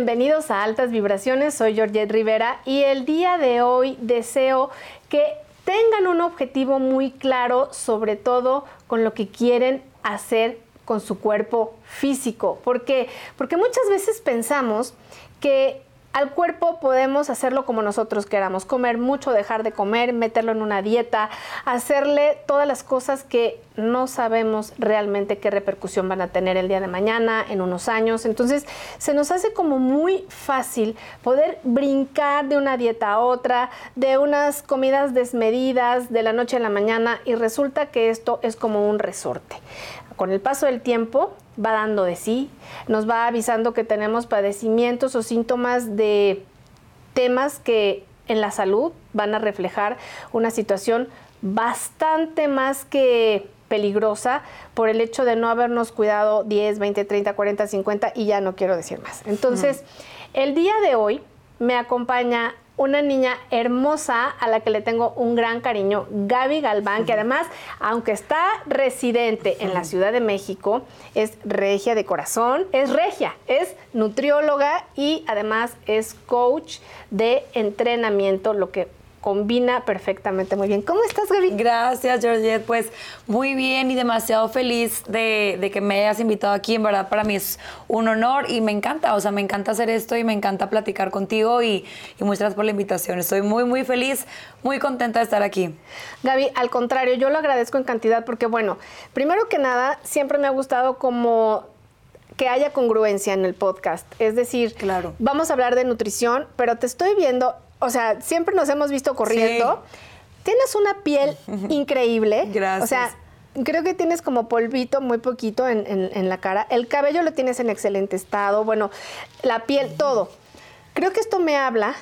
Bienvenidos a Altas Vibraciones. Soy Georgette Rivera y el día de hoy deseo que tengan un objetivo muy claro, sobre todo con lo que quieren hacer con su cuerpo físico. ¿Por qué? Porque muchas veces pensamos que al cuerpo podemos hacerlo como nosotros queramos, comer mucho, dejar de comer, meterlo en una dieta, hacerle todas las cosas que no sabemos realmente qué repercusión van a tener el día de mañana, en unos años. Entonces se nos hace como muy fácil poder brincar de una dieta a otra, de unas comidas desmedidas de la noche a la mañana y resulta que esto es como un resorte. Con el paso del tiempo va dando de sí, nos va avisando que tenemos padecimientos o síntomas de temas que en la salud van a reflejar una situación bastante más que peligrosa por el hecho de no habernos cuidado 10, 20, 30, 40, 50 y ya no quiero decir más. Entonces, el día de hoy me acompaña una niña hermosa a la que le tengo un gran cariño, Gaby Galván, que además, aunque está residente en la Ciudad de México, es regia de corazón, es regia, es nutrióloga y además es coach de entrenamiento, lo que combina perfectamente muy bien. ¿Cómo estás, Gaby? Gracias, Georgette. Pues muy bien y demasiado feliz de, que me hayas invitado aquí. En verdad, para mí es un honor y me encanta. O sea, me encanta hacer esto y me encanta platicar contigo y, y muchas gracias por la invitación. Estoy muy, muy feliz, muy contenta de estar aquí. Gaby, al contrario, yo lo agradezco en cantidad porque, bueno, primero que nada, siempre me ha gustado como que haya congruencia en el podcast. Es decir, claro. vamos a hablar de nutrición, pero te estoy viendo o sea, siempre nos hemos visto corriendo. Tienes una piel increíble. Gracias. O sea, creo que tienes como polvito muy poquito en, en, la cara. El cabello lo tienes en excelente estado. Bueno, la piel, todo. Creo que esto me habla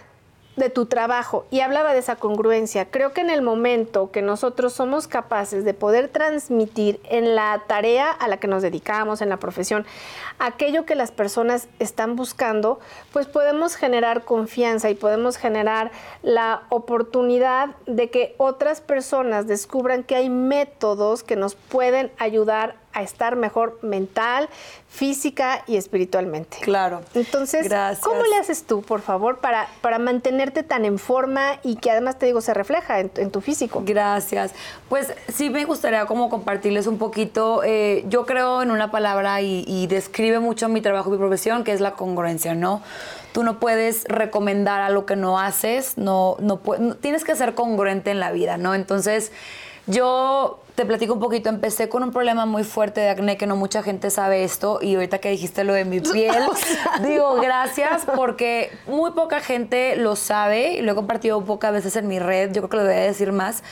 de tu trabajo y hablaba de esa congruencia. Creo que en el momento que nosotros somos capaces de poder transmitir en la tarea a la que nos dedicamos, en la profesión, aquello que las personas están buscando, pues podemos generar confianza y podemos generar la oportunidad de que otras personas descubran que hay métodos que nos pueden ayudar estar mejor mental, física y espiritualmente. Claro. Entonces, ¿cómo le haces tú, por favor, para, para mantenerte tan en forma y que además te digo, se refleja en, tu físico? Gracias. Pues sí me gustaría como compartirles un poquito, eh, yo creo en una palabra y, describe mucho mi trabajo, mi profesión, que es la congruencia, ¿no? Tú no puedes recomendar a lo que no haces, no, no, no tienes que ser congruente en la vida, ¿no? Entonces, yo te platico un poquito, empecé con un problema muy fuerte de acné, que no mucha gente sabe esto, y ahorita que dijiste lo de mi piel, digo gracias porque muy poca gente lo sabe, y lo he compartido pocas veces en mi red, yo creo que lo voy a decir más.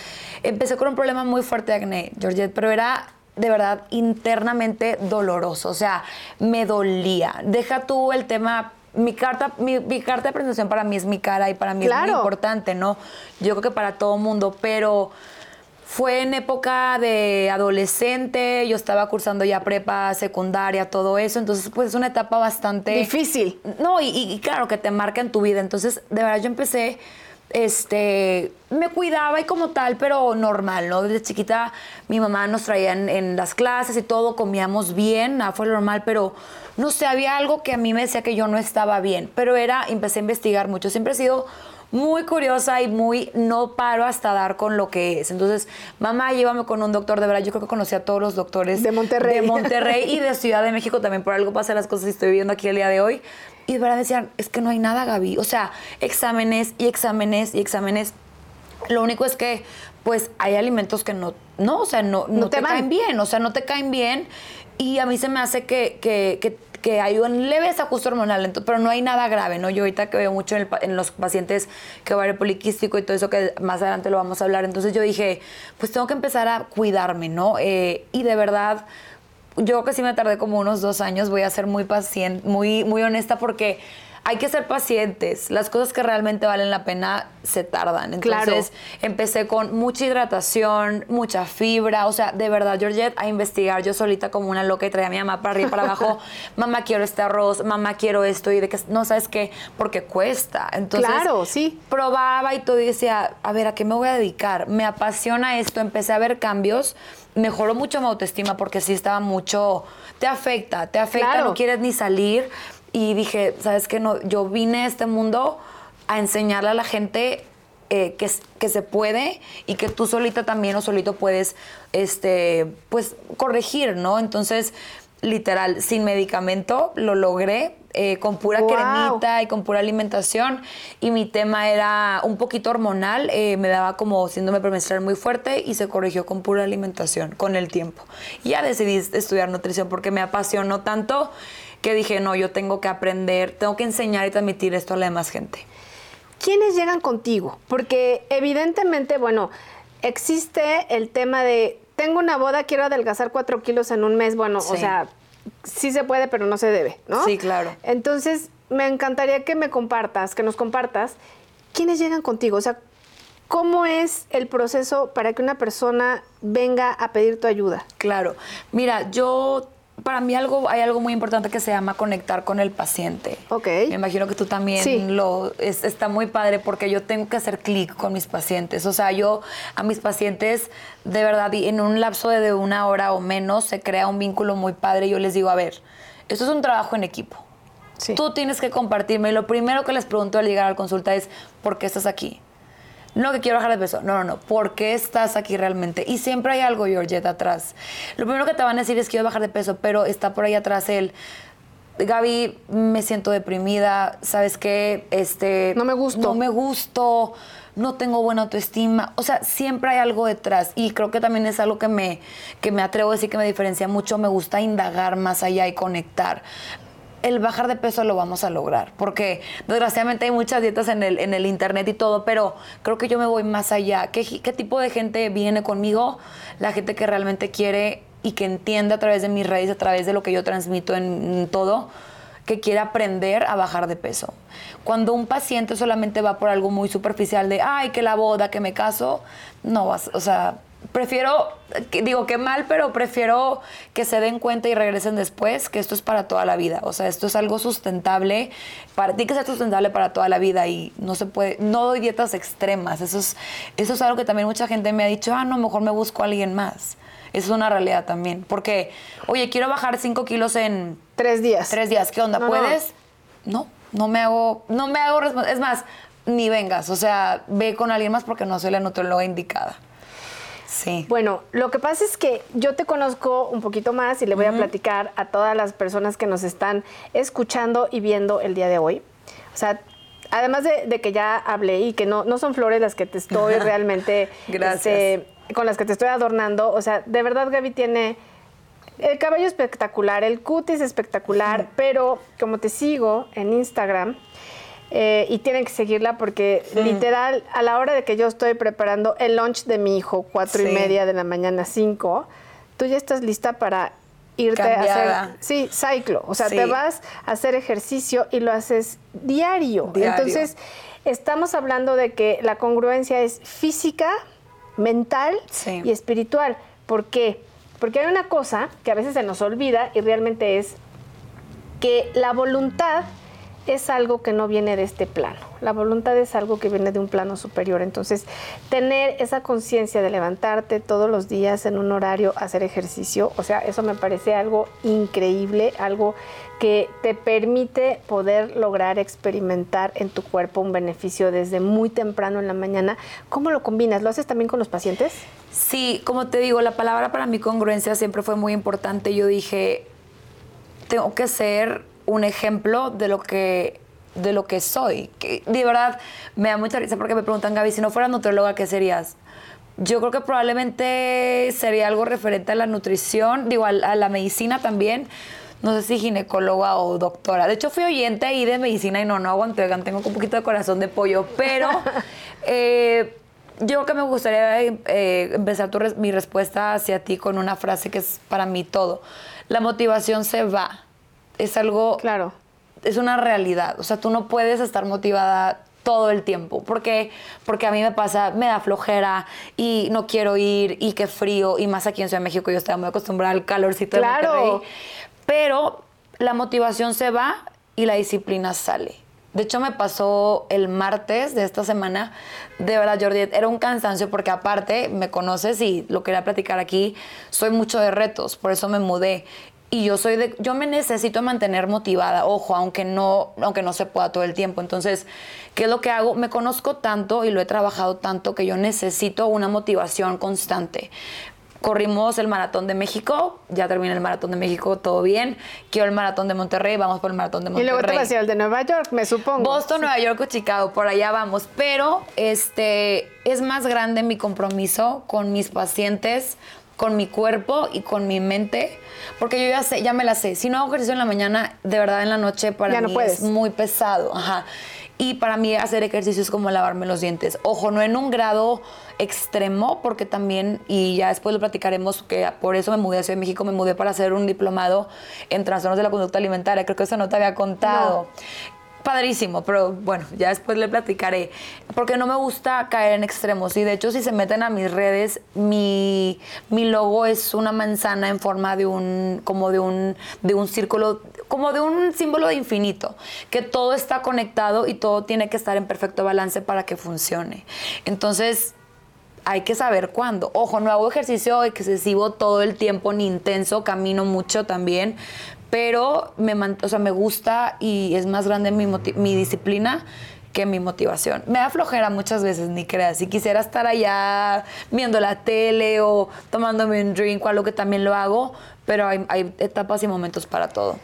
Empecé con un problema muy fuerte de acné, Georgette, pero era de verdad internamente doloroso, o sea, me dolía. Deja tú el tema mi carta, mi, carta de presentación para mí es mi cara y para mí es muy importante, ¿no? Yo creo que para todo mundo, pero fue en época de adolescente, yo estaba cursando ya prepa, secundaria, todo eso, entonces pues es una etapa bastante... Difícil. No, y, claro que te marca en tu vida, entonces de verdad yo empecé, este, me cuidaba y como tal, pero normal, ¿no? Desde chiquita mi mamá nos traía en, las clases y todo, comíamos bien, nada fue normal, pero no sé, había algo que a mí me decía que yo no estaba bien, pero era, empecé a investigar mucho, siempre he sido muy curiosa y muy no paro hasta dar con lo que es. Entonces, mamá, llévame con un doctor, de verdad, yo creo que conocí a todos los doctores de Monterrey. De Monterrey y de Ciudad de México también, por algo pasa las cosas y estoy viviendo aquí el día de hoy. Y de verdad decían, es que no hay nada, Gaby. O sea, exámenes y exámenes y exámenes. Lo único es que, pues, hay alimentos que no, no, o sea, no, no, te, caen bien, o sea, no te caen bien. Y a mí se me hace que, que, que que hay un leve desajuste hormonal, pero no hay nada grave, ¿no? Yo ahorita que veo mucho en, los pacientes que ovario poliquístico y todo eso, que más adelante lo vamos a hablar, entonces yo dije, pues tengo que empezar a cuidarme, ¿no? Eh, y de verdad, yo que sí me tardé como unos dos años, voy a ser muy paciente, muy, muy honesta porque hay que ser pacientes. Las cosas que realmente valen la pena se tardan. Entonces empecé con mucha hidratación, mucha fibra. O sea, de verdad, Georgette, a investigar yo solita como una loca y traía a mi mamá para arriba y para abajo. mamá, quiero este arroz, mamá, quiero esto. Y de que, no sabes qué, porque cuesta. Entonces, claro, sí. Probaba y todo y decía, a ver, ¿a qué me voy a dedicar? Me apasiona esto. Empecé a ver cambios. Mejoró mucho mi autoestima porque sí estaba mucho. Te afecta, te afecta, no quieres ni salir y dije, ¿sabes qué? No, yo vine a este mundo a enseñarle a la gente eh, que, que, se puede y que tú solita también o solito puedes, este, pues, corregir, ¿no? Entonces, literal, sin medicamento, lo logré. Eh, con pura cremita y con pura alimentación. Y mi tema era un poquito hormonal, eh, me daba como síndrome premenstrual muy fuerte y se corrigió con pura alimentación con el tiempo. Y ya decidí estudiar nutrición porque me apasionó tanto que dije, no, yo tengo que aprender, tengo que enseñar y transmitir esto a la demás gente. ¿Quiénes llegan contigo? Porque evidentemente, bueno, existe el tema de, tengo una boda, quiero adelgazar cuatro kilos en un mes, bueno, o sea, sí se puede, pero no se debe, ¿no? Sí, claro. Entonces, me encantaría que me compartas, que nos compartas, ¿quiénes llegan contigo? O sea, ¿cómo es el proceso para que una persona venga a pedir tu ayuda? Claro. Mira, yo para mí algo, hay algo muy importante que se llama conectar con el paciente. Ok. Me imagino que tú también lo está muy padre porque yo tengo que hacer clic con mis pacientes. O sea, yo a mis pacientes de verdad en un lapso de una hora o menos se crea un vínculo muy padre. Yo les digo, a ver, esto es un trabajo en equipo. Sí. Tú tienes que compartirme. Y lo primero que les pregunto al llegar a la consulta es, ¿por qué estás aquí? No que quiero bajar de peso. No, no, no. ¿Por qué estás aquí realmente? Y siempre hay algo, Georgette, atrás. Lo primero que te van a decir es que quiero bajar de peso, pero está por ahí atrás el. Gaby, me siento deprimida, ¿sabes qué? Este, no me gusto. No me gusto, no tengo buena autoestima. O sea, siempre hay algo detrás. Y creo que también es algo que me, que me atrevo a decir que me diferencia mucho. Me gusta indagar más allá y conectar el bajar de peso lo vamos a lograr, porque desgraciadamente hay muchas dietas en el, en el internet y todo, pero creo que yo me voy más allá. ¿Qué, ¿Qué tipo de gente viene conmigo? La gente que realmente quiere y que entiende a través de mis redes, a través de lo que yo transmito en, todo, que quiere aprender a bajar de peso. Cuando un paciente solamente va por algo muy superficial de, ay, que la boda, que me caso, no vas, o sea, prefiero, digo que mal, pero prefiero que se den cuenta y regresen después, que esto es para toda la vida. O sea, esto es algo sustentable, para, tiene que ser sustentable para toda la vida y no se puede, no doy dietas extremas. Eso es, eso es algo que también mucha gente me ha dicho, ah, no, mejor me busco a alguien más. Eso es una realidad también. Porque, oye, quiero bajar 5 kilos en... Tres días. Tres días. ¿Qué onda? ¿Puedes? No. no, me hago, no me hago, es más, ni vengas. O sea, ve con alguien más porque no soy la nutrióloga indicada. Sí. Bueno, lo que pasa es que yo te conozco un poquito más y le voy a platicar a todas las personas que nos están escuchando y viendo el día de hoy. O sea, además de, que ya hablé y que no, no son flores las que te estoy realmente... Este, con las que te estoy adornando. O sea, de verdad Gaby tiene el cabello espectacular, el cutis espectacular, pero como te sigo en Instagram, eh, y tienen que seguirla porque literal a la hora de que yo estoy preparando el lunch de mi hijo, cuatro y media de la mañana, cinco, tú ya estás lista para irte a hacer, sí, ciclo, o sea, te vas a hacer ejercicio y lo haces diario. Entonces, estamos hablando de que la congruencia es física, mental y espiritual. ¿Por qué? Porque hay una cosa que a veces se nos olvida y realmente es que la voluntad es algo que no viene de este plano. La voluntad es algo que viene de un plano superior. Entonces, tener esa conciencia de levantarte todos los días en un horario, hacer ejercicio, o sea, eso me parece algo increíble, algo que te permite poder lograr experimentar en tu cuerpo un beneficio desde muy temprano en la mañana. ¿Cómo lo combinas? ¿Lo haces también con los pacientes? Sí, como te digo, la palabra para mí congruencia siempre fue muy importante. Yo dije, tengo que ser un ejemplo de lo que de lo que soy. Que de verdad me da mucha risa porque me preguntan, Gaby, si no fueras nutrióloga, ¿qué serías? Yo creo que probablemente sería algo referente a la nutrición, digo, a, la medicina también. No sé si ginecóloga o doctora. De hecho, fui oyente ahí de medicina y no, no aguanté, tengo un poquito de corazón de pollo, pero eh, yo creo que me gustaría eh, empezar mi respuesta hacia ti con una frase que es para mí todo. La motivación se va es algo... Claro. Es una realidad. O sea, tú no puedes estar motivada todo el tiempo. porque Porque a mí me pasa, me da flojera y no quiero ir y qué frío. Y más aquí en Ciudad de México yo estaba muy acostumbrada al calorcito claro. de Monterrey. Pero la motivación se va y la disciplina sale. De hecho, me pasó el martes de esta semana. De verdad, Jordi, era un cansancio porque aparte, me conoces y lo quería platicar aquí, soy mucho de retos, por eso me mudé y yo soy de yo me necesito mantener motivada, ojo, aunque no aunque no se pueda todo el tiempo. Entonces, ¿qué es lo que hago? Me conozco tanto y lo he trabajado tanto que yo necesito una motivación constante. Corrimos el maratón de México, ya terminé el maratón de México, todo bien. Quiero el maratón de Monterrey, vamos por el maratón de Y Monterrey. luego te vas a ir al de Nueva York, me supongo. Boston, Nueva York o Chicago, por allá vamos. Pero este es más grande mi compromiso con mis pacientes, con mi cuerpo y con mi mente, porque yo ya sé, ya me la sé. Si no hago ejercicio en la mañana, de verdad en la noche para Ya mí es muy pesado. Ajá. Y para mí hacer ejercicio es como lavarme los dientes. Ojo, no en un grado extremo, porque también, y ya después lo platicaremos, que por eso me mudé a Ciudad de México, me mudé para hacer un diplomado en trastornos de la conducta alimentaria. Creo que eso no te había contado. Padrísimo, pero bueno, ya después le platicaré. Porque no me gusta caer en extremos. Y de hecho, si se meten a mis redes, mi, mi logo es una manzana en forma de un, como de un, de un círculo, como de un símbolo de infinito. Que todo está conectado y todo tiene que estar en perfecto balance para que funcione. Entonces, hay que saber cuándo. Ojo, no hago ejercicio excesivo todo el tiempo ni intenso, camino mucho también, pero me, o sea, me gusta y es más grande mi, mi disciplina que mi motivación. Me da flojera muchas veces, ni creas. Si quisiera estar allá viendo la tele o tomándome un drink o algo que también lo hago, pero hay, hay etapas y momentos para todo.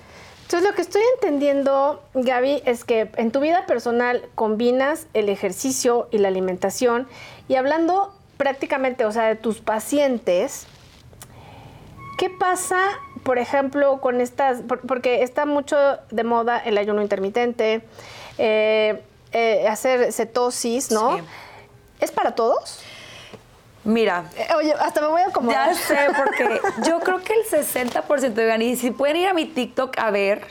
Entonces, lo que estoy entendiendo, Gaby, es que en tu vida personal combinas el ejercicio y la alimentación. Y hablando prácticamente, o sea, de tus pacientes, ¿qué pasa, por ejemplo, con estas, por- porque está mucho de moda el ayuno intermitente, eh, eh, hacer cetosis, ¿no? Sí. ¿Es para todos? Mira, Eh, oye, hasta me voy a acomodar. Ya sé, porque yo creo que el 60% de y si pueden ir a mi TikTok a ver,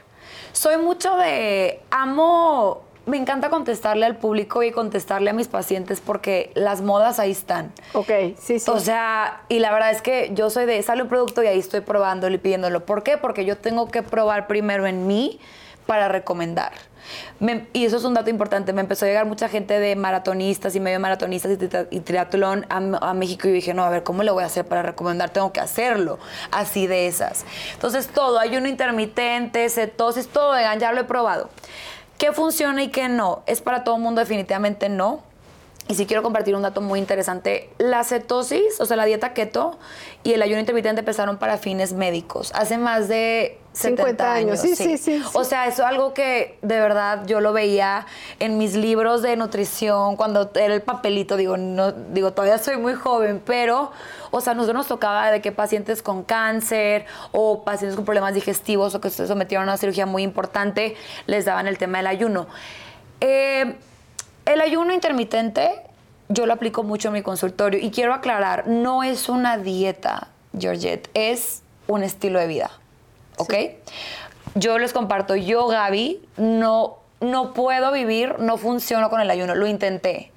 soy mucho de amo, me encanta contestarle al público y contestarle a mis pacientes porque las modas ahí están. Ok, sí, sí. O sea, y la verdad es que yo soy de, sale un producto y ahí estoy probándolo y pidiéndolo. ¿Por qué? Porque yo tengo que probar primero en mí para recomendar. Me- y eso es un dato importante. Me empezó a llegar mucha gente de maratonistas y medio maratonistas y, tri- y triatlón a, a México y dije, no, a ver, ¿cómo le voy a hacer para recomendar? Tengo que hacerlo. Así de esas. Entonces, todo, ayuno intermitente, cetosis, todo vegan, ya lo he probado. ¿Qué funciona y qué no? ¿Es para todo el mundo? Definitivamente no. Y si quiero compartir un dato muy interesante, la cetosis, o sea, la dieta keto y el ayuno intermitente empezaron para fines médicos, hace más de 70 50 años. Sí, sí, sí, sí. O sea, eso es algo que de verdad yo lo veía en mis libros de nutrición, cuando era el papelito, digo, no, digo, todavía soy muy joven, pero, o sea, nosotros nos tocaba de que pacientes con cáncer o pacientes con problemas digestivos o que se sometieron a una cirugía muy importante, les daban el tema del ayuno. Eh, el ayuno intermitente yo lo aplico mucho en mi consultorio y quiero aclarar, no es una dieta, Georgette, es un estilo de vida, ¿ok? Yo les comparto, yo Gaby no, no puedo vivir, no funciono con el ayuno, lo intenté.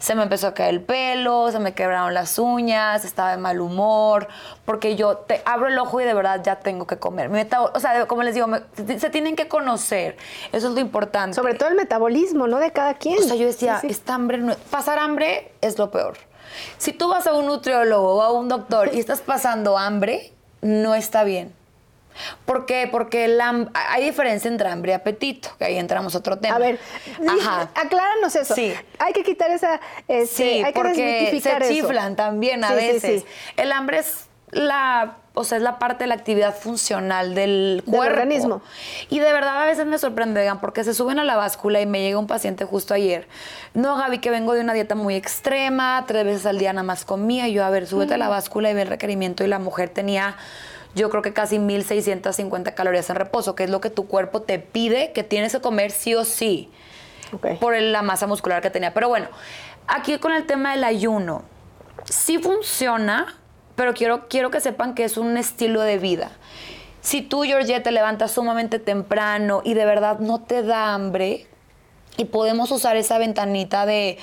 Se me empezó a caer el pelo, se me quebraron las uñas, estaba de mal humor, porque yo te abro el ojo y de verdad ya tengo que comer. Mi o sea, como les digo, me- se tienen que conocer, eso es lo importante. Sobre todo el metabolismo, ¿no? De cada quien. O sea, yo decía, Sí, sí. esta hambre no- pasar hambre es lo peor. Si tú vas a un nutriólogo o a un doctor y estás pasando hambre, no está bien. ¿Por qué? Porque el hay diferencia entre hambre y apetito, que ahí entramos a otro tema. A ver, Ajá. acláranos eso. Sí. Hay que quitar esa. este, Sí, hay que porque se desmitificar eso. chiflan también a Sí, veces. sí. El hambre es la, o sea, es la parte de la actividad funcional del Del cuerpo. organismo. Y de verdad a veces me sorprende, oigan, porque se suben a la báscula y me llega un paciente justo ayer. No, Gaby, que vengo de una dieta muy extrema, tres veces al día nada más comía. Y yo, a ver, súbete a la báscula y ve el requerimiento. Y la mujer tenía, yo creo que casi 1650 calorías en reposo, que es lo que tu cuerpo te pide que tienes que comer sí o sí por la masa muscular que tenía. Pero bueno, aquí con el tema del ayuno, sí funciona, pero quiero, quiero que sepan que es un estilo de vida. Si tú, Georgette, te levantas sumamente temprano y de verdad no te da hambre, y podemos usar esa ventanita de,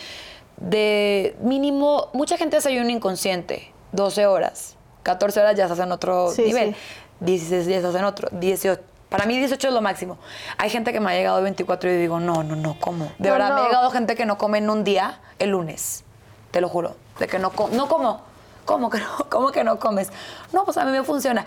de mínimo, mucha gente desayuna inconsciente, 12 horas, 14 horas ya estás en otro Sí, nivel, sí. 16 ya estás en otro, 18. Para mí 18 es lo máximo. Hay gente que me ha llegado 24 y yo digo, no, no, no, ¿cómo? De No, verdad, me ha llegado gente que no come en un día el lunes, te lo juro, de que no, co- no como. ¿Cómo que no, ¿Cómo que no comes? No, pues a mí me funciona.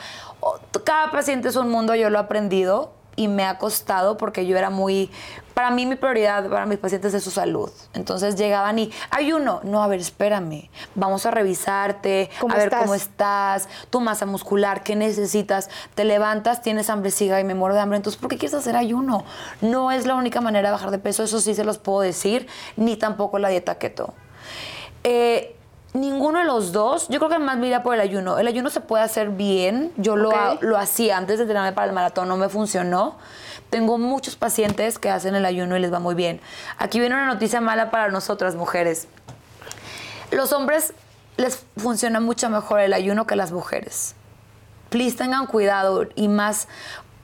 Cada paciente es un mundo, yo lo he aprendido y me ha costado porque yo era muy, para mí mi prioridad para mis pacientes es su salud. Entonces llegaban y, hay uno, no, a ver, espérame, vamos a revisarte, a ver cómo estás, tu masa muscular, qué necesitas, te levantas, tienes hambre, siga y me muero de hambre, entonces ¿por qué quieres hacer ayuno? No es la única manera de bajar de peso, eso sí se los puedo decir, ni tampoco la dieta keto. Eh, Ninguno de los dos, yo creo que más mira por el ayuno. El ayuno se puede hacer bien. Yo lo, lo hacía antes de entrenarme para el maratón, no me funcionó. Tengo muchos pacientes que hacen el ayuno y les va muy bien. Aquí viene una noticia mala para nosotras mujeres. Los hombres les funciona mucho mejor el ayuno que las mujeres. Please tengan cuidado y más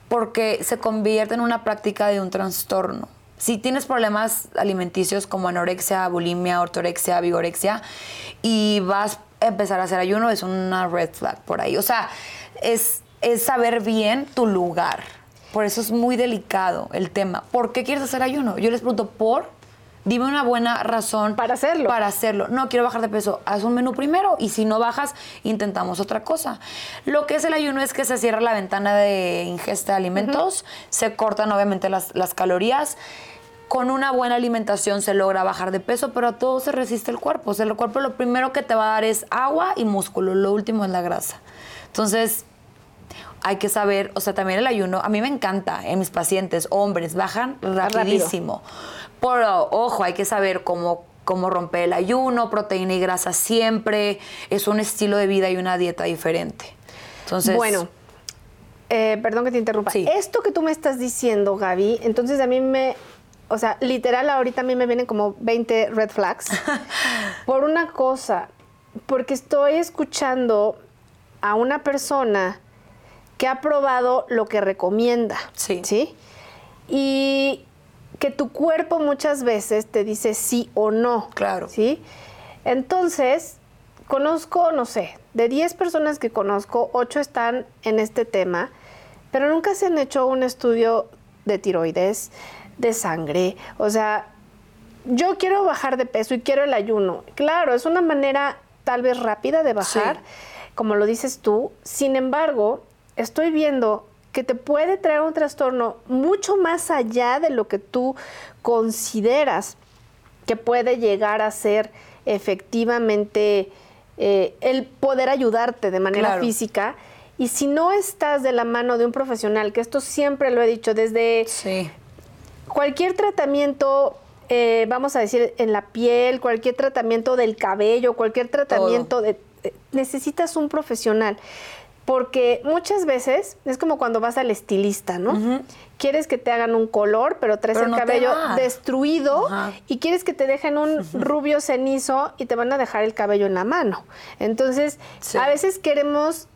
porque se convierte en una práctica de un trastorno si tienes problemas alimenticios como anorexia, bulimia, ortorexia, vigorexia y vas a empezar a hacer ayuno, es una red flag por ahí. O sea, es, es saber bien tu lugar. Por eso es muy delicado el tema. ¿Por qué quieres hacer ayuno? Yo les pregunto, ¿por? Dime una buena razón. Para hacerlo. Para hacerlo. No, quiero bajar de peso. Haz un menú primero y si no bajas, intentamos otra cosa. Lo que es el ayuno es que se cierra la ventana de ingesta de alimentos, se cortan obviamente las, las calorías con una buena alimentación se logra bajar de peso, pero a todo se resiste el cuerpo. O sea, el cuerpo lo primero que te va a dar es agua y músculo, lo último es la grasa. Entonces, hay que saber, o sea, también el ayuno, a mí me encanta en mis pacientes, hombres, bajan rapidísimo. Pero, ojo, hay que saber cómo, cómo romper el ayuno, proteína y grasa siempre, es un estilo de vida y una dieta diferente. Entonces, bueno, eh, perdón que te interrumpa. Esto que tú me estás diciendo, Gaby, entonces a mí me o sea, literal ahorita a mí me vienen como 20 red flags por una cosa, porque estoy escuchando a una persona que ha probado lo que recomienda, sí. ¿sí? Y que tu cuerpo muchas veces te dice sí o no. Claro. ¿Sí? Entonces, conozco, no sé, de 10 personas que conozco, 8 están en este tema, pero nunca se han hecho un estudio de tiroides, de sangre. O sea, yo quiero bajar de peso y quiero el ayuno. Claro, es una manera tal vez rápida de bajar, como lo dices tú. Sin embargo, estoy viendo que te puede traer un trastorno mucho más allá de lo que tú consideras que puede llegar a ser efectivamente eh, el poder ayudarte de manera física. Y si no estás de la mano de un profesional, que esto siempre lo he dicho desde sí cualquier tratamiento, eh, vamos a decir, en la piel, cualquier tratamiento del cabello, cualquier tratamiento de, necesitas un profesional. Porque muchas veces es como cuando vas al estilista, ¿no? Quieres que te hagan un color, pero traes el cabello destruido y quieres que te dejen un rubio cenizo y te van a dejar el cabello en la mano. Entonces, a veces queremos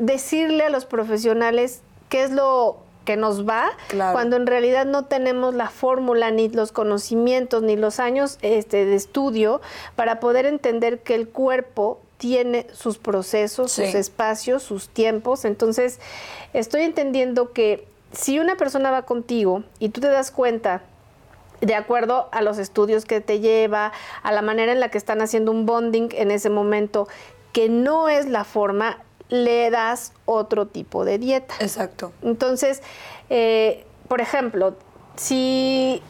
decirle a los profesionales qué es lo que nos va, cuando en realidad no tenemos la fórmula, ni los conocimientos, ni los años este, de estudio para poder entender que el cuerpo tiene sus procesos, sus espacios, sus tiempos. Entonces, estoy entendiendo que si una persona va contigo y tú te das cuenta de acuerdo a los estudios que te lleva, a la manera en la que están haciendo un bonding en ese momento, que no es la forma, le das otro tipo de dieta. Exacto. Entonces, eh, por ejemplo, si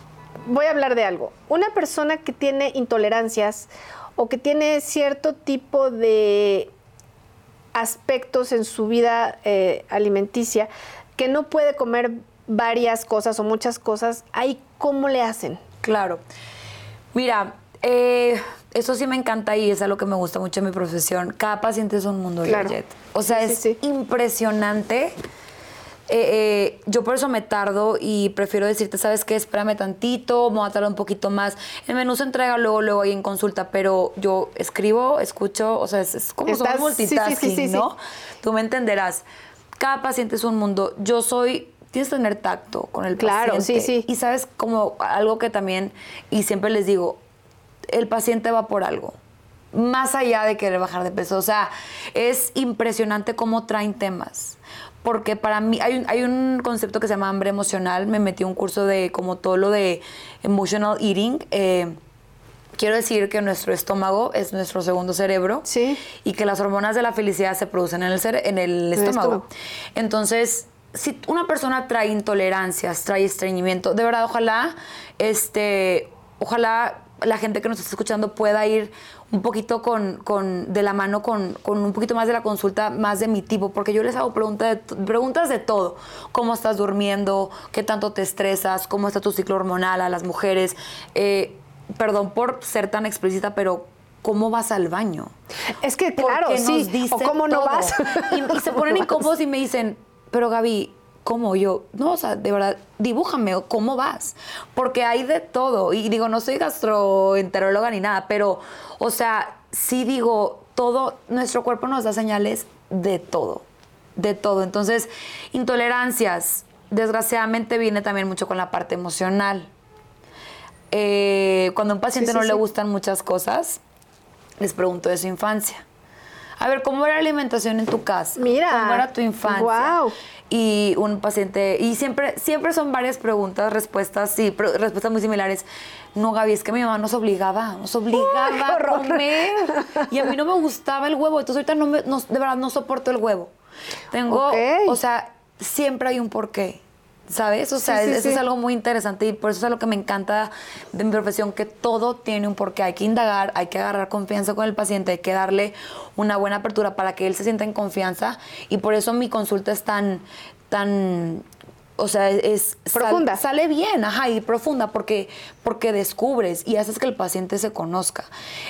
voy a hablar de algo, una persona que tiene intolerancias o que tiene cierto tipo de aspectos en su vida eh, alimenticia, que no puede comer varias cosas o muchas cosas, ahí cómo le hacen. Claro. Mira, eh, eso sí me encanta y es algo que me gusta mucho en mi profesión. Cada paciente es un mundo, claro. O sea, es impresionante. Eh, eh, yo por eso me tardo y prefiero decirte, ¿sabes qué? Espérame tantito, me voy a tardar un poquito más. El menú se entrega luego, luego ahí en consulta, pero yo escribo, escucho, o sea, es, como somos multitasking, ¿no? Tú me entenderás. Cada paciente es un mundo. Yo soy tienes que tener tacto con el paciente. Claro, sí, sí. Y sabes como algo que también, y siempre les digo, el paciente va por algo. Más allá de querer bajar de peso. O sea, es impresionante cómo traen temas. Porque para mí hay un, hay un concepto que se llama hambre emocional. Me metí un curso de como todo lo de emotional eating. Eh, Quiero decir que nuestro estómago es nuestro segundo cerebro Sí. y que las hormonas de la felicidad se producen en el, cere- en el estómago. estómago. Entonces, si una persona trae intolerancias, trae estreñimiento, de verdad, ojalá, este, ojalá la gente que nos está escuchando pueda ir un poquito con, con- de la mano con, con un poquito más de la consulta, más de mi tipo, porque yo les hago pregunta de preguntas de todo. ¿Cómo estás durmiendo? ¿Qué tanto te estresas? ¿Cómo está tu ciclo hormonal a las mujeres? Eh, perdón por ser tan explícita, pero ¿cómo vas al baño? Es que claro, sí. o cómo no todo. vas. Y, y se ponen incómodos y me dicen, pero Gaby, ¿cómo yo? No, o sea, de verdad, dibújame, ¿cómo vas? Porque hay de todo. Y digo, no soy gastroenteróloga ni nada, pero, o sea, sí digo, todo, nuestro cuerpo nos da señales de todo, de todo. Entonces, intolerancias, desgraciadamente viene también mucho con la parte emocional. Eh, cuando a un paciente Sí, sí, no le gustan muchas cosas, les pregunto de su infancia. A ver, ¿cómo era la alimentación en tu casa? Mira. ¿Cómo era tu infancia? Guau. Y un paciente, y siempre, siempre son varias preguntas, respuestas, pre- respuestas muy similares. No, Gaby, es que mi mamá nos obligaba, nos obligaba a comer. Y a mí no me gustaba el huevo, entonces ahorita no me, no- de verdad no soporto el huevo. Tengo, Ok. o sea, siempre hay un porqué. ¿Sabes? O sea, sí, eso es algo muy interesante y por eso es algo que me encanta de mi profesión, que todo tiene un porqué. Hay que indagar, hay que agarrar confianza con el paciente, hay que darle una buena apertura para que él se sienta en confianza y por eso mi consulta es tan, tan, o sea, es... sal- Profunda. sale bien, ajá, y profunda porque, porque descubres y haces que el paciente se conozca.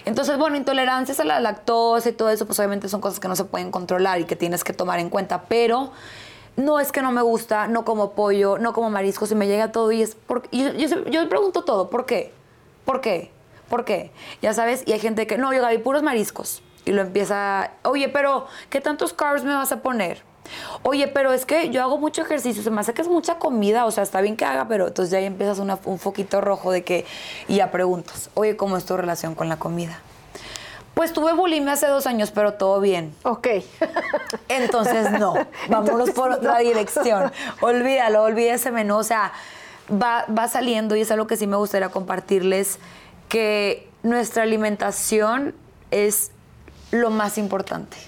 Entonces, bueno, intolerancias a la lactosa y todo eso, pues obviamente son cosas que no se pueden controlar y que tienes que tomar en cuenta, pero no es que no me gusta, no como pollo, no como mariscos y me llega todo y es porque yo, yo, pregunto todo, ¿por qué? ¿Por qué? ¿Por qué? Ya sabes, y hay gente que, no, yo Gaby, puros mariscos. Y lo empieza, oye, pero ¿qué tantos carbs me vas a poner? Oye, pero es que yo hago mucho ejercicio, se me hace que es mucha comida, o sea, está bien que haga, pero entonces ya ahí empiezas un foquito rojo de que, y ya preguntas, oye, ¿cómo es tu relación con la comida? Pues tuve bulimia hace dos años, pero todo bien. ok. Entonces no, vámonos por otra dirección. Olvídalo, olvida ese menú. O sea, va, va saliendo y es algo que sí me gustaría compartirles, que nuestra alimentación es lo más importante.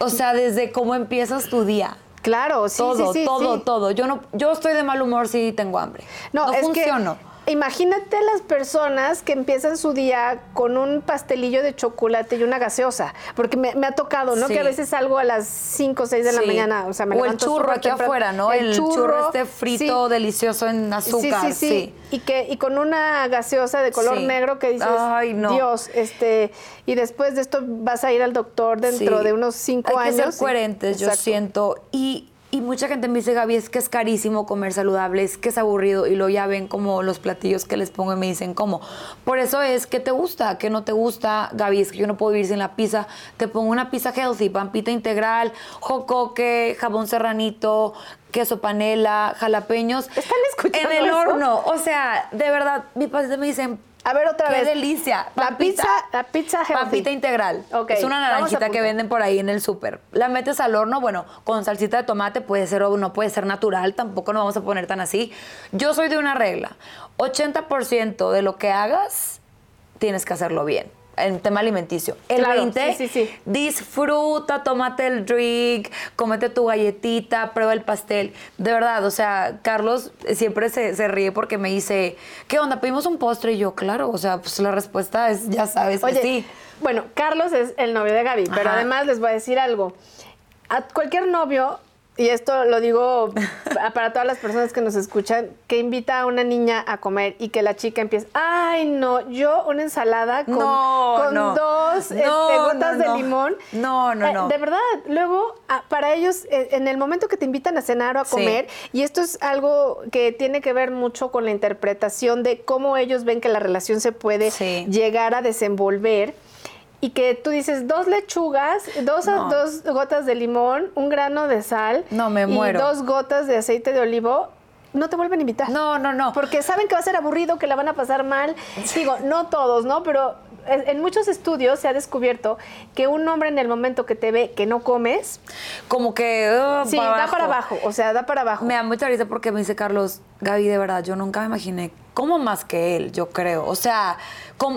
O sea, desde cómo empiezas tu día. Claro, sí, todo, sí, sí. todo, sí. todo. Yo no, yo estoy de mal humor si tengo hambre. No, No, es funciono. que imagínate las personas que empiezan su día con un pastelillo de chocolate y una gaseosa, porque me, me ha tocado, ¿no? Sí. Que a veces salgo a las 5 o 6 de la Sí. mañana, o sea, me o el churro aquí afuera, ¿no? El, churro, este frito sí. delicioso en azúcar. Sí, sí, sí. Y, que, y con una gaseosa de color negro que dices, Ay, no. Dios, este, y después de esto vas a ir al doctor dentro de unos cinco Hay años. que ser coherentes, yo siento. Y, y mucha gente me dice, Gaby, es que es carísimo comer saludable, es que es aburrido. Y luego ya ven como los platillos que les pongo y me dicen cómo. Por eso es que te gusta, que no te gusta. Gaby, es que yo no puedo vivir sin la pizza. Te pongo una pizza healthy, pampita integral, jocoque, jabón serranito, queso panela, jalapeños. ¿Están escuchando En el eso? horno. O sea, de verdad, mi paciente me dicen, A ver, otra Qué vez. delicia. La pizza, la pizza healthy. Pampita integral. Ok, Es una naranjita que venden por ahí en el súper. La metes al horno, bueno, con salsita de tomate, puede ser o no puede ser natural, tampoco nos vamos a poner tan así. Yo soy de una regla. 80% de lo que hagas, tienes que hacerlo bien. En tema alimenticio. El Claro, 20, sí, sí, sí. disfruta, tómate el drink, cómete tu galletita, prueba el pastel. De verdad, o sea, Carlos siempre se, se ríe porque me dice, ¿qué onda? ¿Pedimos un postre? Y yo, claro, o sea, pues la respuesta es, ya sabes Oye, que sí. bueno, Carlos es el novio de Gaby, pero además les voy a decir algo. A cualquier novio, y esto lo digo pa- para todas las personas que nos escuchan, que invita a una niña a comer y que la chica empieza, ay no, yo una ensalada con, No, con no. dos este, gotas de limón. No, no, Eh, no. De verdad, luego para ellos, eh, en el momento que te invitan a cenar o a Sí. comer, y esto es algo que tiene que ver mucho con la interpretación de cómo ellos ven que la relación se puede Sí. llegar a desenvolver y que tú dices dos lechugas, dos, No. dos gotas de limón, un grano de sal No, me y muero. dos gotas de aceite de olivo, no te vuelven a invitar. No, no, no. Porque saben que va a ser aburrido, que la van a pasar mal. Digo, no todos, ¿no? Pero en en muchos estudios se ha descubierto que un hombre en el momento que te ve que no comes, Como que. uh, sí, da para abajo, o sea, da para abajo. Me da mucha risa porque me dice Carlos, Gaby, de verdad, yo nunca me imaginé como más que él, yo creo. O sea,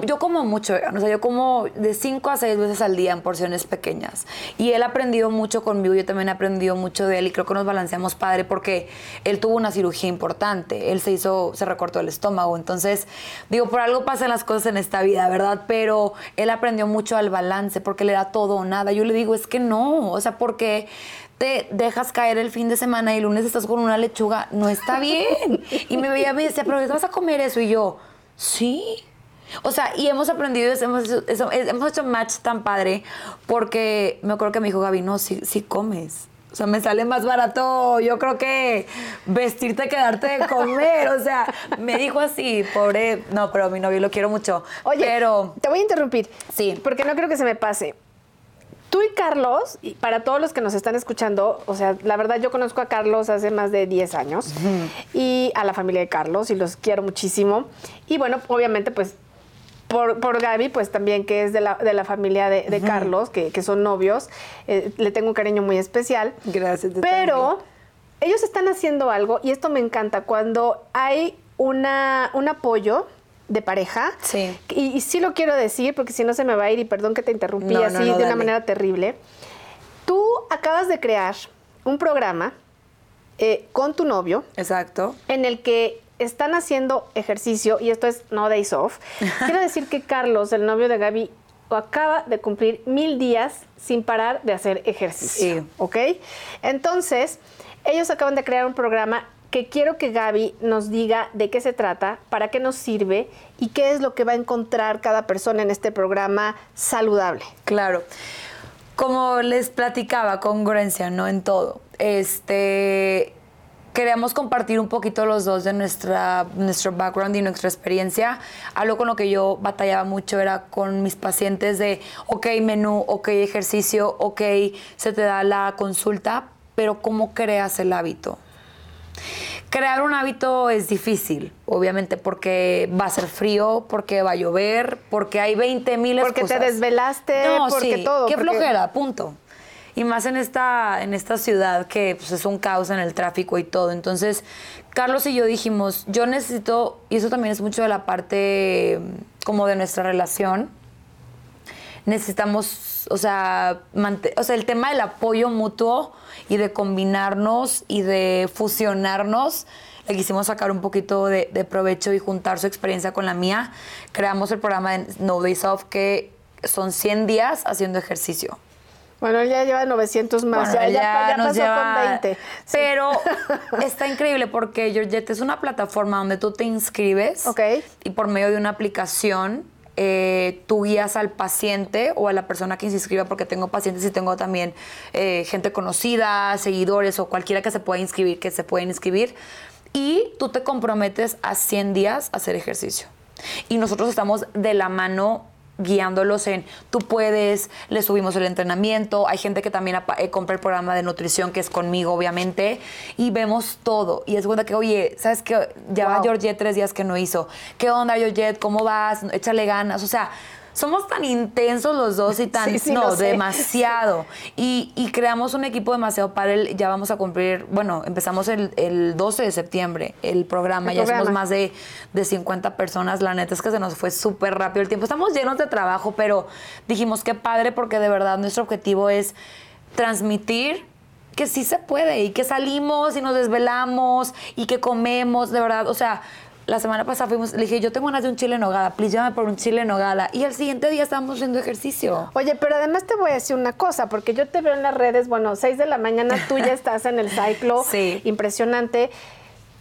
yo como mucho O sea, yo como de cinco a seis veces al día en porciones pequeñas. Y él ha aprendido mucho conmigo, yo también he aprendido mucho de él y creo que nos balanceamos padre porque él tuvo una cirugía importante. Él se hizo, se recortó el estómago. Entonces, digo, por algo pasan las cosas en esta vida, ¿verdad? Pero él aprendió mucho al balance porque le da todo o nada. Yo le digo, es que no. O sea, porque te dejas caer el fin de semana y el lunes estás con una lechuga, no está bien. Y me veía, me decía, pero vas a comer eso? Y yo, sí. O sea, y hemos aprendido, hemos, hemos hecho match tan padre, porque me acuerdo que me dijo Gaby, no, sí, sí comes. O sea, me sale más barato, yo creo que vestirte, quedarte de comer. O sea, me dijo así, pobre. No, pero a mi novio lo quiero mucho. Oye, pero... te voy a interrumpir. Sí. Porque no creo que se me pase. Tú y Carlos, y para todos los que nos están escuchando, o sea, la verdad yo conozco a Carlos hace más de 10 años y a la familia de Carlos y los quiero muchísimo. Y bueno, obviamente pues por, por Gaby, pues también que es de la, de la familia de, Carlos, que, que, son novios, eh, le tengo un cariño muy especial. Gracias. Pero ellos están haciendo algo y esto me encanta, cuando hay una, un apoyo de pareja. Sí. Y, sí lo quiero decir, porque si no se me va a ir, y perdón que te interrumpí así de una manera terrible. Tú acabas de crear un programa eh, con tu novio. Exacto. En el que están haciendo ejercicio, y esto es no days off. Quiero decir que Carlos, el novio de Gaby, acaba de cumplir mil días sin parar de hacer ejercicio. Sí. ¿Ok? Entonces, ellos acaban de crear un programa que quiero que Gaby nos diga de qué se trata, para qué nos sirve y qué es lo que va a encontrar cada persona en este programa saludable. Claro. Como les platicaba, congruencia, ¿no? En todo. Este, queríamos compartir un poquito los dos de nuestra, nuestro background y nuestra experiencia. Algo con lo que yo batallaba mucho era con mis pacientes de, ok, menú, ok, ejercicio, ok, se te da la consulta, pero ¿cómo creas el hábito? Crear un hábito es difícil, obviamente, porque va a ser frío, porque va a llover, porque hay 20 mil. Porque te desvelaste, porque todo. Qué flojera, punto y más en esta, en esta ciudad que pues, es un caos en el tráfico y todo. Entonces, Carlos y yo dijimos, yo necesito, y eso también es mucho de la parte como de nuestra relación, necesitamos, o sea, o sea, el tema del apoyo mutuo y de combinarnos y de fusionarnos, le quisimos sacar un poquito de, de, provecho y juntar su experiencia con la mía. Creamos el programa de No Days Off, que son 100 días haciendo ejercicio. Bueno, él ya lleva 900 más, ya, ya, pasó con 20. Pero está increíble porque Georgette es una plataforma donde tú te inscribes y por medio de una aplicación eh, tú guías al paciente o a la persona que se inscriba, porque tengo pacientes y tengo también eh, gente conocida, seguidores o cualquiera que se pueda inscribir, que se pueden inscribir, y tú te comprometes a 100 días a hacer ejercicio. Y nosotros estamos de la mano guiándolos en tú puedes, le subimos el entrenamiento, hay gente que también eh, compra el programa de nutrición que es conmigo obviamente y vemos todo y es cuenta que oye, ¿sabes qué? Ya va Georgette tres días que no hizo, ¿qué onda Georgette? ¿Cómo vas? Échale ganas, o sea, somos tan intensos los dos y tan, no, demasiado. Y, creamos un equipo demasiado para él. Ya vamos a cumplir, bueno, empezamos el, 12 de septiembre el programa, ya somos más de, de 50 personas. La neta es que se nos fue súper rápido el tiempo. Estamos llenos de trabajo, pero dijimos qué padre porque de verdad nuestro objetivo es transmitir que sí se puede y que salimos y nos desvelamos y que comemos, de verdad, o sea, la semana pasada fuimos, le dije, yo tengo ganas de un chile en nogada, please llámame por un chile en nogada. Y el siguiente día estábamos haciendo ejercicio. Oye, pero además te voy a decir una cosa, porque yo te veo en las redes, bueno, 6 de la mañana tú ya estás en el ciclo, sí. impresionante.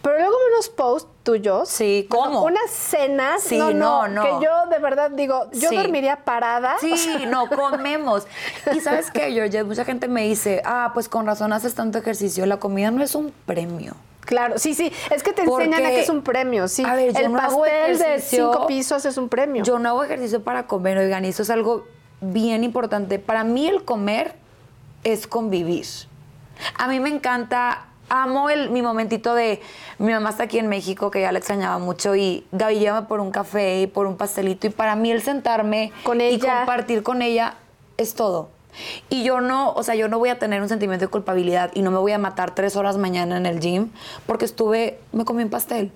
Pero luego unos posts tuyos. Sí, ¿cómo? unas cenas. Sí, no, no, no, Que yo de verdad digo, yo dormiría parada. Sí, no, comemos. y sabes qué, George, mucha gente me dice, ah, pues con razón haces tanto ejercicio. La comida no es un premio. Claro, sí, sí, es que te enseñan a que es un premio, sí. A ver, el pastel de cinco pisos es un premio. Yo no hago ejercicio para comer, oigan, y eso es algo bien importante. Para mí el comer es convivir. A mí me encanta, amo el, mi momentito de, mi mamá está aquí en México, que ya la extrañaba mucho, y Gaby por un café y por un pastelito, y para mí el sentarme con ella. y compartir con ella es todo. Y yo no, o sea, yo no voy a tener un sentimiento de culpabilidad y no me voy a matar tres horas mañana en el gym porque estuve, me comí un pastel.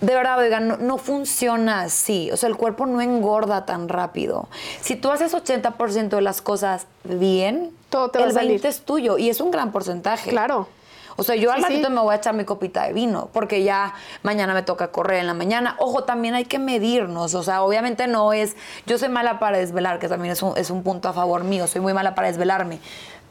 De verdad, oigan, no, no funciona así. O sea, el cuerpo no engorda tan rápido. Si tú haces 80% de las cosas bien, Todo te va el a salir. 20 es tuyo y es un gran porcentaje. Claro. O sea, yo al Sí, sí. ratito me voy a echar mi copita de vino, porque ya mañana me toca correr en la mañana. Ojo, también hay que medirnos. O sea, obviamente no es. Yo soy mala para desvelar, que también es un, es un punto a favor mío. Soy muy mala para desvelarme.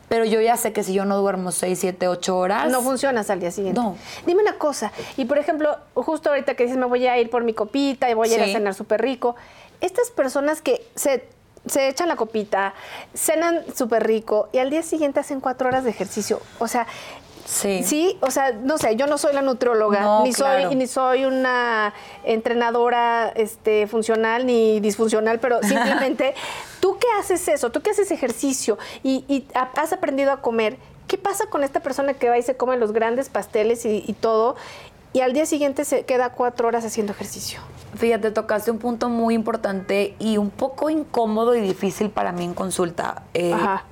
Pero yo ya sé que si yo no duermo 6, 7, 8 horas. No funcionas al día siguiente. No. Dime una cosa, y por ejemplo, justo ahorita que dices me voy a ir por mi copita y voy a ir a cenar súper rico, estas personas que se, se echan la copita, cenan súper rico y al día siguiente hacen cuatro horas de ejercicio, o sea, Sí. Sí, o sea, no sé, yo no soy la nutrióloga, No, ni claro. soy ni soy una entrenadora este funcional ni disfuncional, pero simplemente tú que haces eso, tú que haces ejercicio y, y ha- has aprendido a comer, ¿qué pasa con esta persona que va y se come los grandes pasteles y, y todo y al día siguiente se queda cuatro horas haciendo ejercicio? Fíjate, tocaste un punto muy importante y un poco incómodo y difícil para mí en consulta. Eh, Ajá.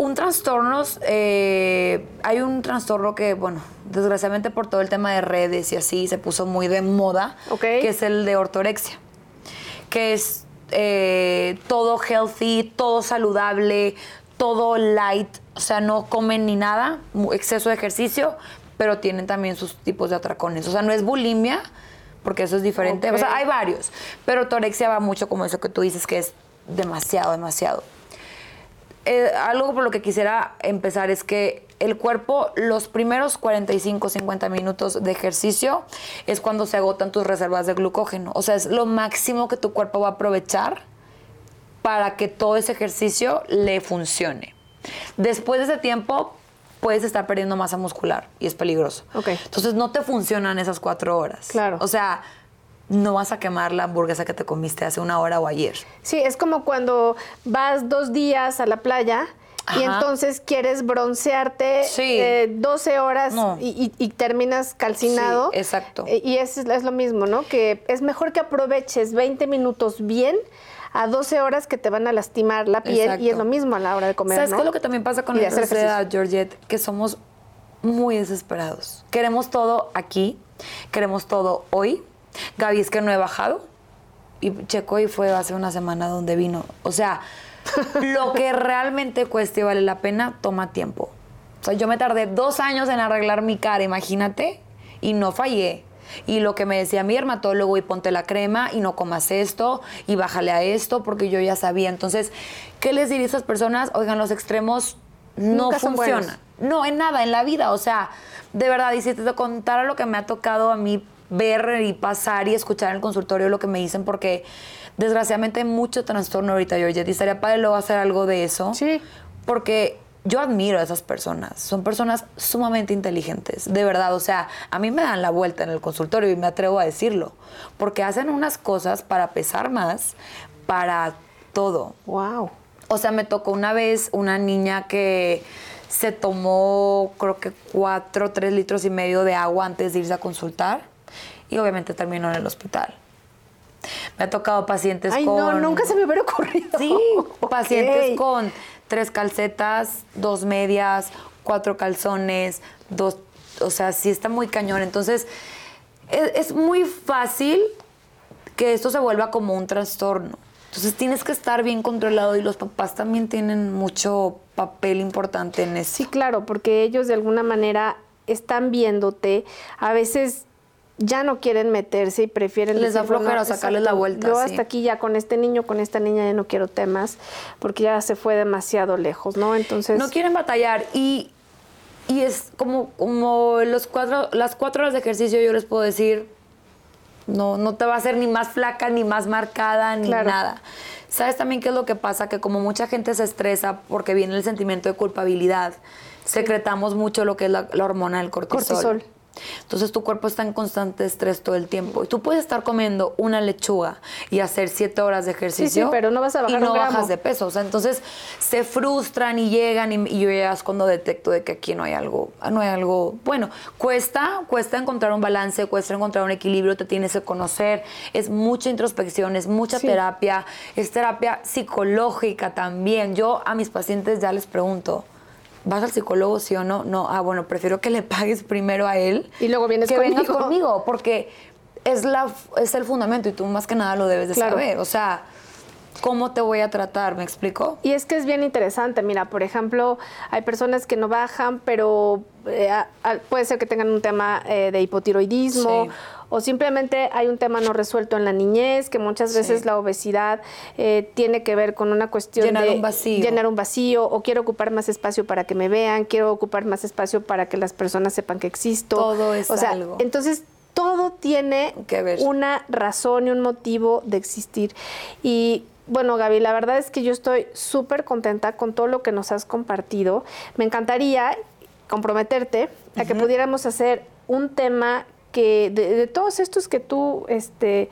Un trastorno, eh, hay un trastorno que, bueno, desgraciadamente por todo el tema de redes y así se puso muy de moda, Ok. que es el de ortorexia, que es eh, todo healthy, todo saludable, todo light, o sea, no comen ni nada, exceso de ejercicio, pero tienen también sus tipos de atracones. O sea, no es bulimia, porque eso es diferente. O sea, hay varios, pero ortorexia va mucho como eso que tú dices, que es demasiado, demasiado eh, algo por lo que quisiera empezar es que el cuerpo, los primeros 45, 50 minutos de ejercicio es cuando se agotan tus reservas de glucógeno. O sea, es lo máximo que tu cuerpo va a aprovechar para que todo ese ejercicio le funcione. Después de ese tiempo, puedes estar perdiendo masa muscular y es peligroso. Ok. Entonces, no te funcionan esas cuatro horas. Claro. O sea, no vas a quemar la hamburguesa que te comiste hace una hora o ayer. Sí, es como cuando vas dos días a la playa y entonces quieres broncearte Sí. eh, 12 horas No. y, y- y terminas calcinado. Sí, exacto. Eh, Y es, es lo mismo, ¿no? Que es mejor que aproveches 20 minutos bien a 12 horas que te van a lastimar la piel Exacto. y es lo mismo a la hora de comer, ¿Sabes ¿no? qué es lo que también pasa con hacer sociedad, Georgette? Que somos muy desesperados. Queremos todo aquí, queremos todo hoy. Gaby, es que no he bajado. Y Checo y fue hace una semana donde vino. O sea, lo que realmente cueste y vale la pena, toma tiempo. O sea, yo me tardé dos años en arreglar mi cara, imagínate, y no fallé. Y lo que me decía mi dermatólogo, y ponte la crema, y no comas esto, y bájale a esto, porque yo ya sabía. Entonces, ¿qué les diría a esas personas? Oigan, los extremos no Nunca funcionan. No, en nada, en la vida. O sea, de verdad, y si te contara lo que me ha tocado a mí ver y pasar y escuchar en el consultorio lo que me dicen, porque desgraciadamente hay mucho trastorno ahorita, Georgette, y estaría padre luego hacer algo de eso. Sí. Porque yo admiro a esas personas. Son personas sumamente inteligentes, de verdad. O sea, a mí me dan la vuelta en el consultorio y me atrevo a decirlo. Porque hacen unas cosas para pesar más, para todo. Wow. O sea, me tocó una vez una niña que se tomó, creo que cuatro, tres litros y medio de agua antes de irse a consultar y obviamente terminó en el hospital. Me ha tocado pacientes Ay, con... no, nunca se me hubiera ocurrido. Sí, pacientes con tres calcetas, dos medias, cuatro calzones, dos, o sea, sí está muy cañón. Entonces, es, es muy fácil que esto se vuelva como un trastorno. Entonces tienes que estar bien controlado y los papás también tienen mucho papel importante en eso. Sí, claro, porque ellos de alguna manera están viéndote, a veces ya no quieren meterse y prefieren Les da flojera "Bueno, sacarles la vuelta, Yo sí. hasta aquí ya con este niño, con esta niña ya no quiero temas, porque ya se fue demasiado lejos, ¿no? Entonces, No quieren batallar y, y es como, como los cuatro, las cuatro horas de ejercicio yo les puedo decir, no, no te va a hacer ni más flaca, ni más marcada, ni Claro. nada. ¿Sabes también qué es lo que pasa? Que como mucha gente se estresa porque viene el sentimiento de culpabilidad, secretamos mucho lo que es la, la hormona del cortisol. Cortisol. Entonces tu cuerpo está en constante estrés todo el tiempo. Y tú puedes estar comiendo una lechuga y hacer siete horas de ejercicio. Sí, pero no vas a bajar Y no un gramo. bajas de peso. O sea, entonces se frustran y llegan y, y yo ya es cuando detecto de que aquí no hay algo, no hay algo bueno. Cuesta, cuesta encontrar un balance, cuesta encontrar un equilibrio, te tienes que conocer. Es mucha introspección, es mucha Sí. terapia, es terapia psicológica también. Yo a mis pacientes ya les pregunto. ¿Vas al psicólogo, sí o no? No, ah, bueno, prefiero que le pagues primero a él Y luego vienes que conmigo. conmigo, porque es, la, es el fundamento y tú más que nada lo debes de Claro. saber. O sea, ¿cómo te voy a tratar? ¿Me explico? Y es que es bien interesante. Mira, por ejemplo, hay personas que no bajan, pero eh, a- a- puede ser que tengan un tema eh, de hipotiroidismo. Sí. O simplemente hay un tema no resuelto en la niñez, que muchas veces Sí. la obesidad eh, tiene que ver con una cuestión Llenar de un vacío. llenar un vacío, o quiero ocupar más espacio para que me vean, quiero ocupar más espacio para que las personas sepan que existo. Todo es o sea, algo. Entonces, todo tiene Que ver. una razón y un motivo de existir. Y bueno, Gaby, la verdad es que yo estoy súper contenta con todo lo que nos has compartido. Me encantaría comprometerte a que pudiéramos hacer un tema que de, todos estos que tú este,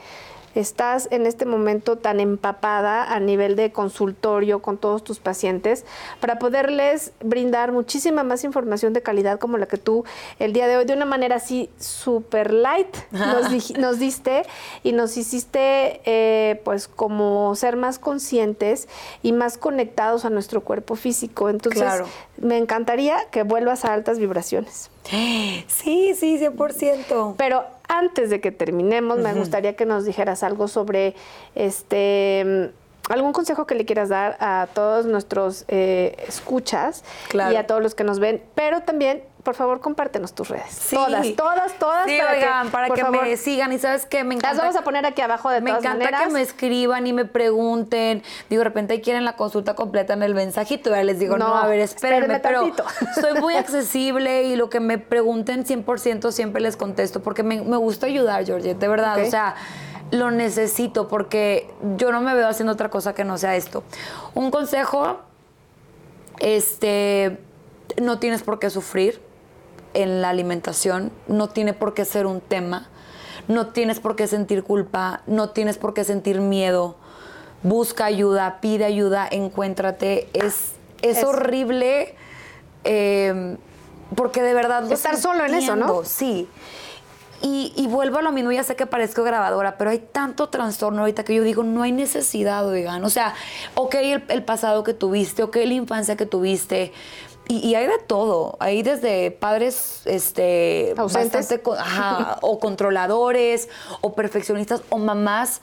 estás en este momento tan empapada a nivel de consultorio con todos tus pacientes, para poderles brindar muchísima más información de calidad como la que tú el día de hoy, de una manera así super light, nos, diste y nos hiciste eh, pues como ser más conscientes y más conectados a nuestro cuerpo físico. Entonces, Claro. me encantaría que vuelvas a altas vibraciones. Sí, sí, 100%. Pero antes de que terminemos, me gustaría que nos dijeras algo sobre este mm, algún consejo que le quieras dar a todos nuestros eh, escuchas Claro. y a todos los que nos ven, pero también, por favor, compártenos tus redes. Sí. Todas, todas, todas. Sí, para oigan, que, para que favor, me sigan. Y sabes qué, me encanta. Las vamos a poner aquí abajo de Me todas encanta maneras. que me escriban y me pregunten. Digo, de repente quieren la consulta completa en el mensajito. Ya les digo, no, No, a ver, espérenme. espérenme Pero soy muy accesible y lo que me pregunten 100% siempre les contesto porque me, me gusta ayudar, Georgette, de verdad. O sea, lo necesito porque yo no me veo haciendo otra cosa que no sea esto. Un consejo, este, no tienes por qué sufrir en la alimentación, no tiene por qué ser un tema, no tienes por qué sentir culpa, no tienes por qué sentir miedo. Busca ayuda, pide ayuda, encuéntrate. Es, es, Es- horrible eh, porque de verdad... lo Estar solo en eso, ¿no? Sí. Y, y vuelvo a lo mismo, ya sé que parezco grabadora, pero hay tanto trastorno ahorita que yo digo, no hay necesidad, oigan. O sea, ok, el, el pasado que tuviste, ok, la infancia que tuviste. Y, y hay de todo. Hay desde padres este, Ausentes. bastante ajá, o controladores, o perfeccionistas, o mamás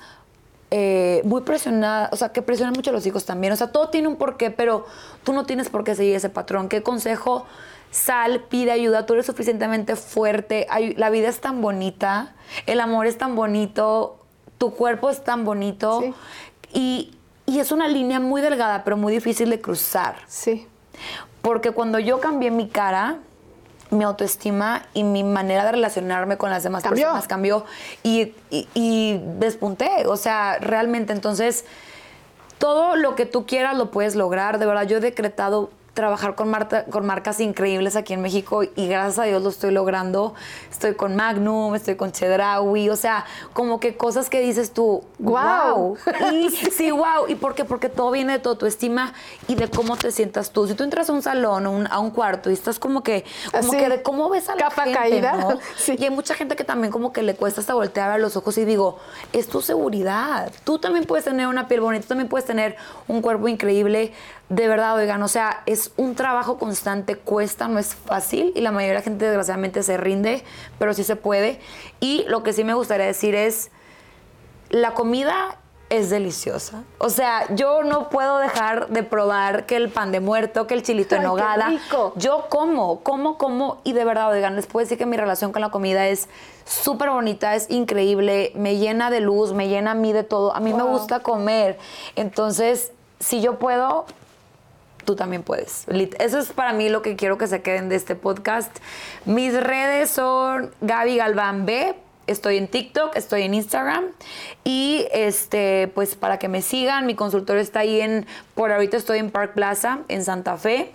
eh, muy presionadas, o sea, que presionan mucho a los hijos también. O sea, todo tiene un porqué, pero tú no tienes por qué seguir ese patrón. ¿Qué consejo? Sal, pide ayuda, tú eres suficientemente fuerte, ay- la vida es tan bonita, el amor es tan bonito, tu cuerpo es tan bonito Sí. y, y es una línea muy delgada, pero muy difícil de cruzar. Sí. Porque cuando yo cambié mi cara, mi autoestima y mi manera de relacionarme con las demás Cambió. personas cambió y, y- y despunté. O sea, realmente entonces, todo lo que tú quieras lo puedes lograr. De verdad, yo he decretado trabajar con, con marcas increíbles aquí en México y gracias a Dios lo estoy logrando. Estoy con Magnum, estoy con Chedraui, o sea, como que cosas que dices tú, wow. Y sí, wow. ¿Y por qué? Porque todo viene de tu autoestima y de cómo te sientas tú. Si tú entras a un salón o un- a un cuarto y estás como que, como Así, que de cómo ves a la capa gente, caída. ¿no? Sí. Y hay mucha gente que también como que le cuesta hasta voltear a los ojos y digo, es tu seguridad. Tú también puedes tener una piel bonita, tú también puedes tener un cuerpo increíble. De verdad, oigan, o sea, es un trabajo constante, cuesta, no es fácil y la mayoría de la gente desgraciadamente se rinde, pero sí se puede. Y lo que sí me gustaría decir es, la comida es deliciosa. O sea, yo no puedo dejar de probar que el pan de muerto, que el chilito en Ay, qué nogada. Yo como, como, como y de verdad, oigan, les puedo decir que mi relación con la comida es súper bonita, es increíble, me llena de luz, me llena a mí de todo. A mí me gusta comer. Entonces, si yo puedo, tú también puedes. Eso es para mí lo que quiero que se queden de este podcast. Mis redes son Gaby Galván B. Estoy en TikTok, estoy en Instagram y este, pues para que me sigan, mi consultorio está ahí en, por ahorita estoy en Park Plaza, en Santa Fe.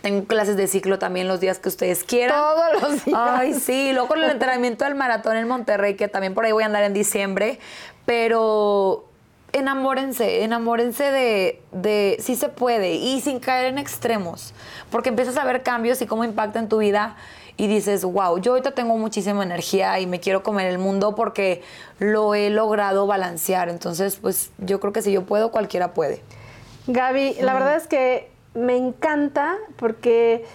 Tengo clases de ciclo también los días que ustedes quieran. Todos los días. Ay, sí, luego con el entrenamiento del maratón en Monterrey, que también por ahí voy a andar en diciembre, pero enamórense, enamórense de, de si se puede y sin caer en extremos, porque empiezas a ver cambios y cómo impacta en tu vida y dices, wow, yo ahorita tengo muchísima energía y me quiero comer el mundo porque lo he logrado balancear. Entonces, pues yo creo que si yo puedo, cualquiera puede. Gaby, la verdad es que me encanta porque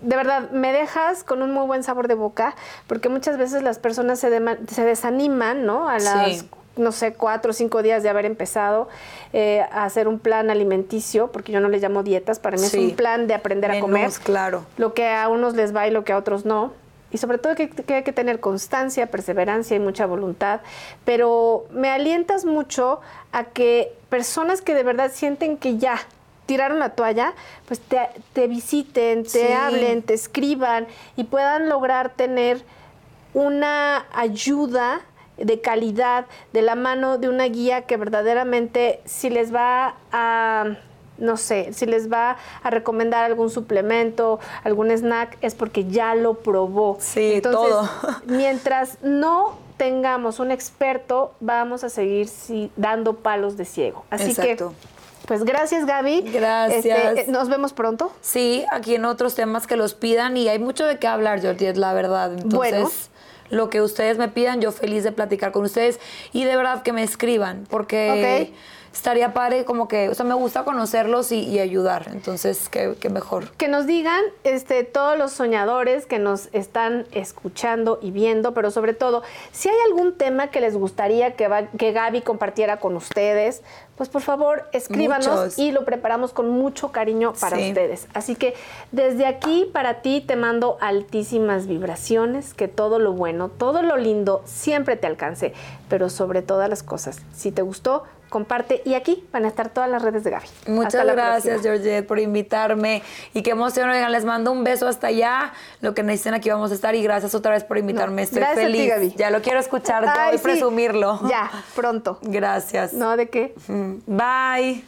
de verdad me dejas con un muy buen sabor de boca, porque muchas veces las personas se, se desaniman, ¿no? A las no sé, cuatro o cinco días de haber empezado eh, a hacer un plan alimenticio, porque yo no le llamo dietas, para mí es un plan de aprender a comer. claro. Lo que a unos les va y lo que a otros no. Y sobre todo que, que hay que tener constancia, perseverancia y mucha voluntad. Pero me alientas mucho a que personas que de verdad sienten que ya tiraron la toalla, pues te, visiten, te hablen, te escriban y puedan lograr tener una ayuda de calidad de la mano de una guía que verdaderamente si les va a no sé, si les va a recomendar algún suplemento, algún snack, es porque ya lo probó. Sí, Entonces, todo. mientras no tengamos un experto, vamos a seguir dando palos de ciego. Así Exacto. que pues gracias Gaby. Gracias. Este, nos vemos pronto. Sí, aquí en otros temas que los pidan y hay mucho de qué hablar, Jordi, la verdad. Entonces, bueno lo que ustedes me pidan, yo feliz de platicar con ustedes y de verdad que me escriban, porque estaría padre como que, o sea, me gusta conocerlos y, ayudar, entonces, qué, mejor. Que nos digan este, todos los soñadores que nos están escuchando y viendo, pero sobre todo, si hay algún tema que les gustaría que, que Gaby compartiera con ustedes, pues por favor escríbanos y lo preparamos con mucho cariño para ustedes. Así que desde aquí para ti te mando altísimas vibraciones, que todo lo bueno, todo lo lindo siempre te alcance, pero sobre todas las cosas, si te gustó, comparte y aquí van a estar todas las redes de Gaby. Muchas gracias, Georgette, por invitarme y qué emoción. Oigan, les mando un beso hasta allá. Lo que necesiten aquí vamos a estar y gracias otra vez por invitarme. Estoy feliz. Ya lo quiero escuchar Ay, y sí. presumirlo. Ya, pronto. Gracias. No, de qué. Bye.